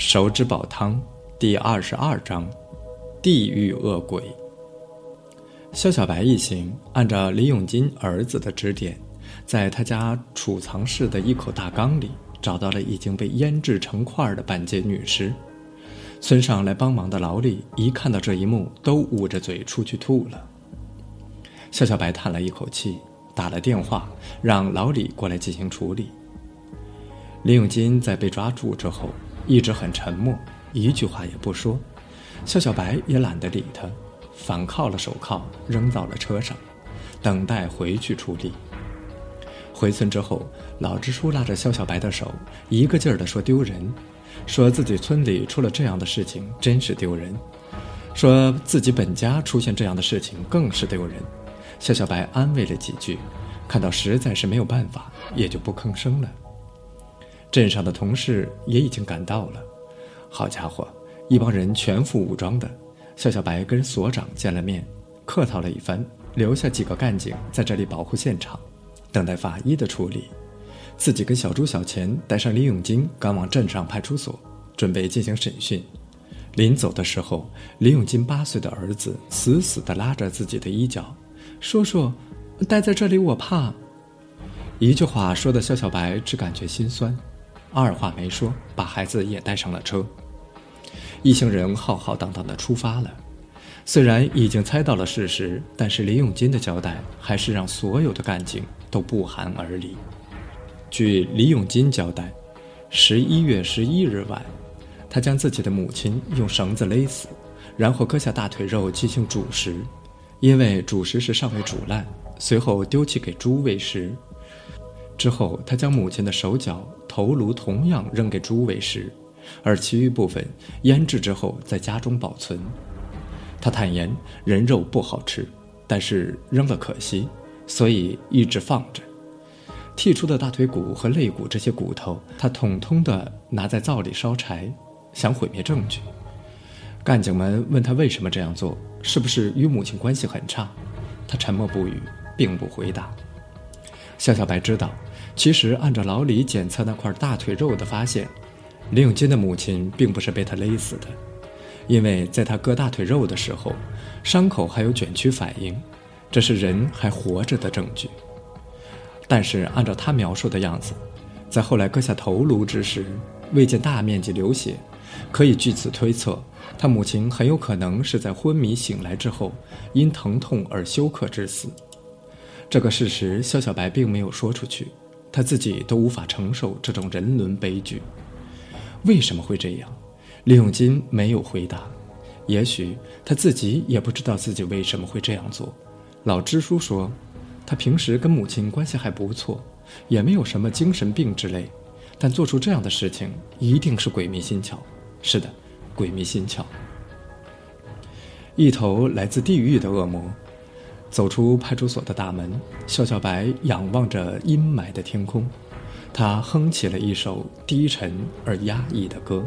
手指煲汤第二十二章：地狱恶鬼。肖小白一行按照李永金儿子的指点，在他家储藏室的一口大缸里找到了已经被腌制成块的半截女尸。村上来帮忙的老李一看到这一幕，都捂着嘴出去吐了。肖小白叹了一口气，打了电话让老李过来进行处理。李永金在被抓住之后，一直很沉默，一句话也不说。肖小白也懒得理他。反铐了手铐，扔到了车上，等待回去处理。回村之后，老支书拉着肖小白的手，一个劲儿地说丢人，说自己村里出了这样的事情真是丢人，说自己本家出现这样的事情更是丢人。肖小白安慰了几句，看到实在是没有办法，也就不吭声了。镇上的同事也已经赶到了，好家伙，一帮人全副武装的。肖小白跟所长见了面，客套了一番，留下几个干警在这里保护现场，等待法医的处理。自己跟小朱、小钱带上李永金，赶往镇上派出所，准备进行审讯。临走的时候，李永金八岁的儿子死死地拉着自己的衣角：“叔叔，待在这里我怕。”一句话说的肖小白只感觉心酸，二话没说，把孩子也带上了车。一行人浩浩荡荡地出发了。虽然已经猜到了事实，但是李永金的交代还是让所有的干警都不寒而栗。据李永金交代，十一月十一日晚，他将自己的母亲用绳子勒死，然后割下大腿肉进行煮食。因为主食是尚未煮烂，随后丢弃给猪喂食。之后，他将母亲的手脚、头颅同样扔给猪喂食。而其余部分腌制之后在家中保存。他坦言人肉不好吃，但是扔了可惜，所以一直放着。剔出的大腿骨和肋骨这些骨头，他统统的拿在灶里烧柴，想毁灭证据。干警们问他为什么这样做，是不是与母亲关系很差？他沉默不语，并不回答。肖小白知道，其实按照老李检测那块大腿肉的发现。李永金的母亲并不是被他勒死的，因为在他割大腿肉的时候，伤口还有卷曲反应，这是人还活着的证据。但是按照他描述的样子，在后来割下头颅之时，未见大面积流血，可以据此推测，他母亲很有可能是在昏迷醒来之后，因疼痛而休克致死。这个事实，肖小白并没有说出去，他自己都无法承受这种人伦悲剧。为什么会这样？李永金没有回答。也许他自己也不知道自己为什么会这样做。老支书说，他平时跟母亲关系还不错，也没有什么精神病之类，但做出这样的事情一定是鬼迷心窍。是的，鬼迷心窍。一头来自地狱的恶魔，走出派出所的大门，肖小白仰望着阴霾的天空。他哼起了一首低沉而压抑的歌。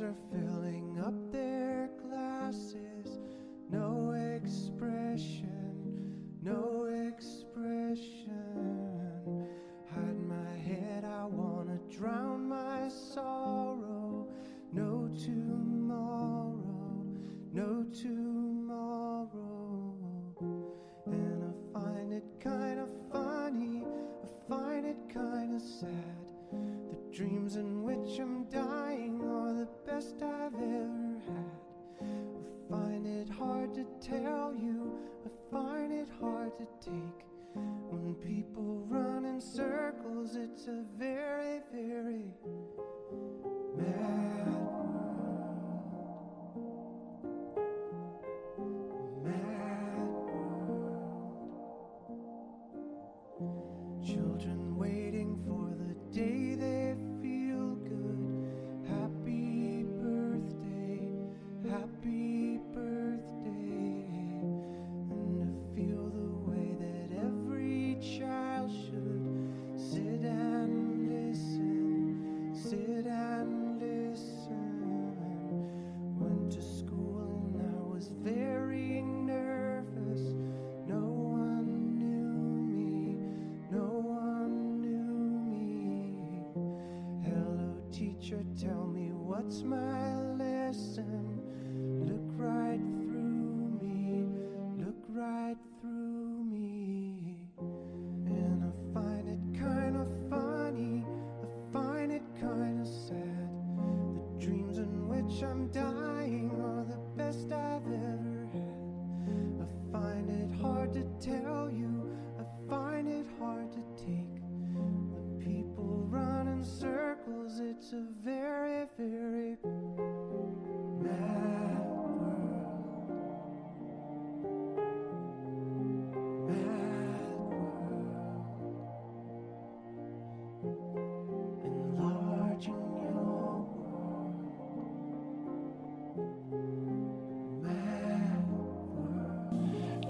Are filling up their glasses. No expression, no expression. Hide my head, I wanna drown my sorrow. No tomorrow, no tomorrow. And I find it kinda funny, I find it kinda sad. The dreams in teacher, tell me what's my lesson?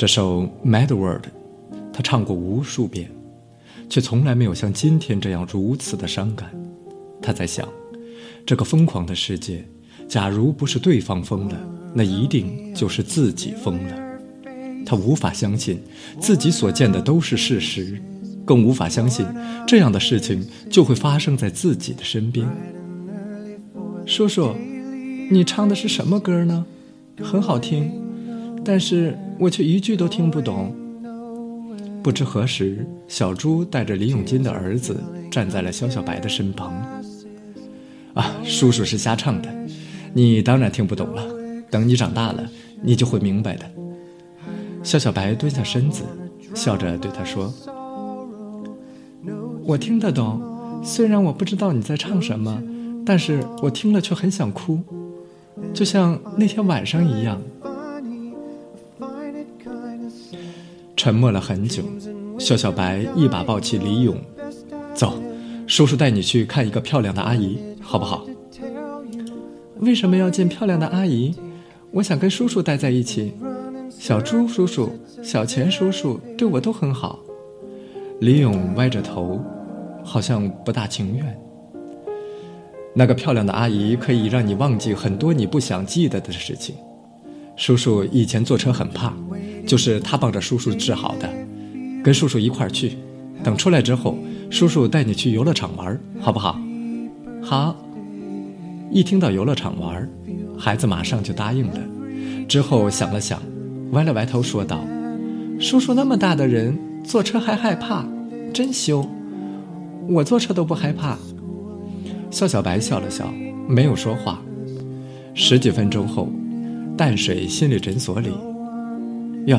这首《Mad World》，他唱过无数遍，却从来没有像今天这样如此的伤感。他在想，这个疯狂的世界，假如不是对方疯了，那一定就是自己疯了。他无法相信自己所见的都是事实，更无法相信这样的事情就会发生在自己的身边。叔叔，你唱的是什么歌呢？很好听，但是我却一句都听不懂。不知何时，小猪带着李永金的儿子站在了肖小白的身旁。啊，叔叔是瞎唱的，你当然听不懂了。等你长大了，你就会明白的。肖小白蹲下身子，笑着对他说：“我听得懂，虽然我不知道你在唱什么，但是我听了却很想哭，就像那天晚上一样。”沉默了很久，肖小白一把抱起李勇，走，叔叔带你去看一个漂亮的阿姨，好不好？为什么要见漂亮的阿姨？我想跟叔叔待在一起。小猪叔叔、小钱叔叔对我都很好。李勇歪着头，好像不大情愿。那个漂亮的阿姨可以让你忘记很多你不想记得的事情。叔叔以前坐车很怕，就是他帮着叔叔治好的。跟叔叔一块儿去，等出来之后，叔叔带你去游乐场玩，好不好？好。一听到游乐场玩，孩子马上就答应了。之后想了想，歪了歪头说道：“叔叔那么大的人，坐车还害怕，真羞。我坐车都不害怕。”肖小白笑了笑，没有说话。十几分钟后，淡水心理诊所里，哟，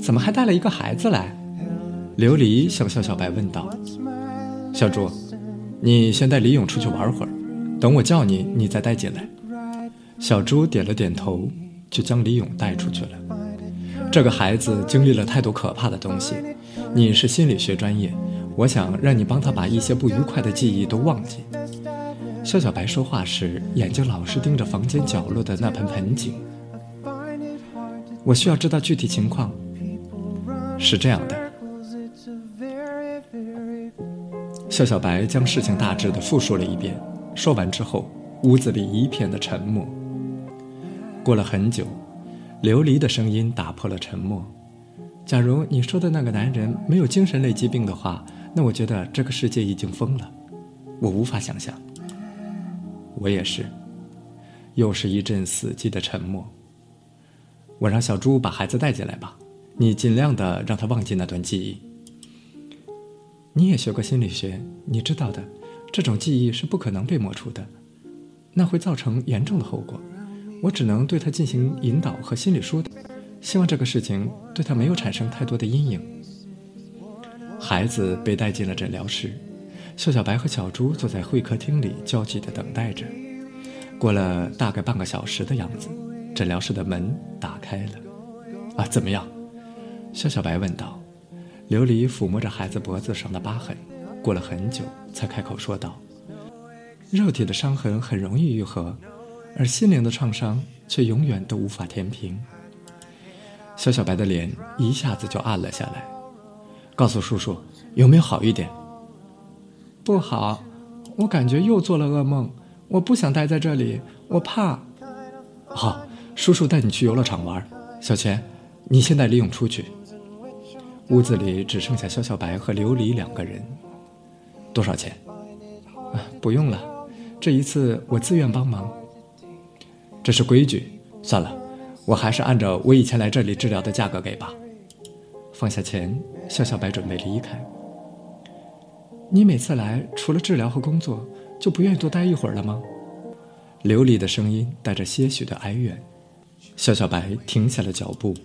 怎么还带了一个孩子来？琉璃向肖小白问道：“小猪，你先带李勇出去玩会儿，等我叫你，你再带进来。”小猪点了点头，就将李勇带出去了。这个孩子经历了太多可怕的东西，你是心理学专业，我想让你帮他把一些不愉快的记忆都忘记。肖小白说话时，眼睛老是盯着房间角落的那盆盆景。我需要知道具体情况。是这样的，cause it's a very, very 肖小白将事情大致的复述了一遍。说完之后，屋子里一片的沉默。过了很久，琉璃的声音打破了沉默。假如你说的那个男人没有精神类疾病的话，那我觉得这个世界已经疯了。我无法想象。我也是。又是一阵死寂的沉默。我让小猪把孩子带进来吧，你尽量的让他忘记那段记忆。你也学过心理学，你知道的，这种记忆是不可能被抹除的，那会造成严重的后果。我只能对他进行引导和心理疏导，希望这个事情对他没有产生太多的阴影。孩子被带进了诊疗室，秀小白和小猪坐在会客厅里焦急地等待着。过了大概半个小时的样子，诊疗室的门打开了。啊，怎么样？肖小白问道。琉璃抚摸着孩子脖子上的疤痕，过了很久才开口说道：“肉体的伤痕很容易愈合，而心灵的创伤却永远都无法填平。”肖小白的脸一下子就暗了下来。告诉叔叔，有没有好一点？不好，我感觉又做了噩梦。我不想待在这里，我怕。好，叔叔带你去游乐场玩。小钱，你先带李勇出去。屋子里只剩下肖小白和琉璃两个人。多少钱？啊，不用了，这一次我自愿帮忙。这是规矩。算了，我还是按照我以前来这里治疗的价格给吧。放下钱，肖小白准备离开。你每次来，除了治疗和工作，就不愿意多待一会儿了吗？琉璃的声音带着些许的哀怨。小小白停下了脚步，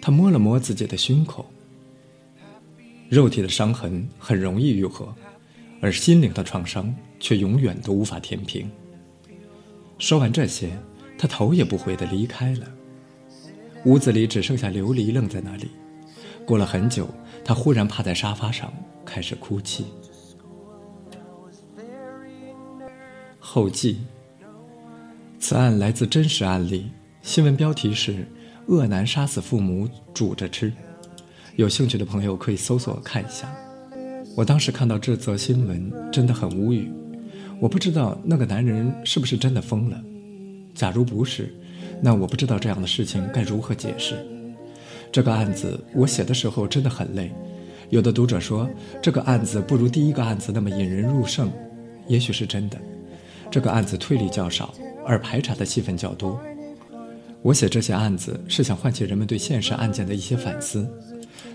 他摸了摸自己的胸口。肉体的伤痕很容易愈合，而心灵的创伤却永远都无法填平。说完这些。他头也不回地离开了，屋子里只剩下琉璃愣在那里。过了很久，他忽然趴在沙发上开始哭泣。后记：此案来自真实案例，新闻标题是“恶男杀死父母煮着吃”，有兴趣的朋友可以搜索看一下。我当时看到这则新闻真的很无语，我不知道那个男人是不是真的疯了。假如不是，那我不知道这样的事情该如何解释。这个案子我写的时候真的很累。有的读者说这个案子不如第一个案子那么引人入胜，也许是真的。这个案子推理较少，而排查的戏份较多。我写这些案子是想唤起人们对现实案件的一些反思。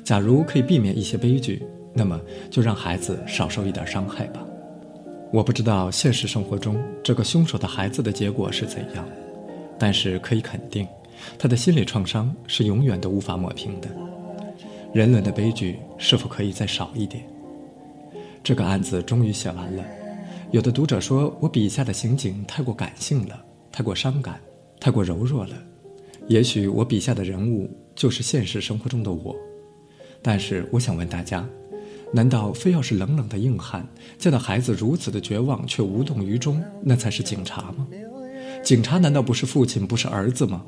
假如可以避免一些悲剧，那么就让孩子少受一点伤害吧。我不知道现实生活中这个凶手的孩子的结果是怎样，但是可以肯定，他的心理创伤是永远都无法抹平的。人伦的悲剧是否可以再少一点？这个案子终于写完了。有的读者说我笔下的刑警太过感性了，太过伤感，太过柔弱了。也许我笔下的人物就是现实生活中的我，但是我想问大家。难道非要是冷冷的硬汉，见到孩子如此的绝望却无动于衷，那才是警察吗？警察难道不是父亲，不是儿子吗？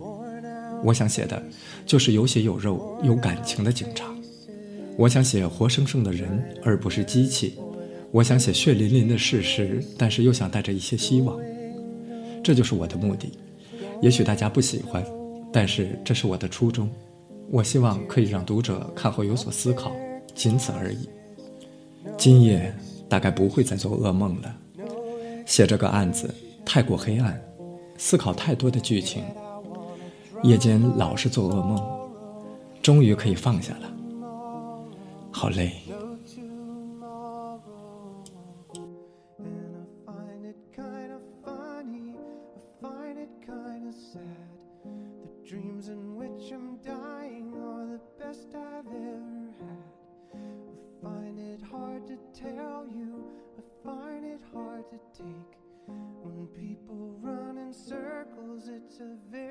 我想写的，就是有血有肉、有感情的警察。我想写活生生的人，而不是机器。我想写血淋淋的事实，但是又想带着一些希望。这就是我的目的。也许大家不喜欢，但是这是我的初衷。我希望可以让读者看后有所思考，仅此而已。今夜大概不会再做噩梦了。写这个案子太过黑暗，思考太多的剧情，夜间老是做噩梦，终于可以放下了。好累。severe.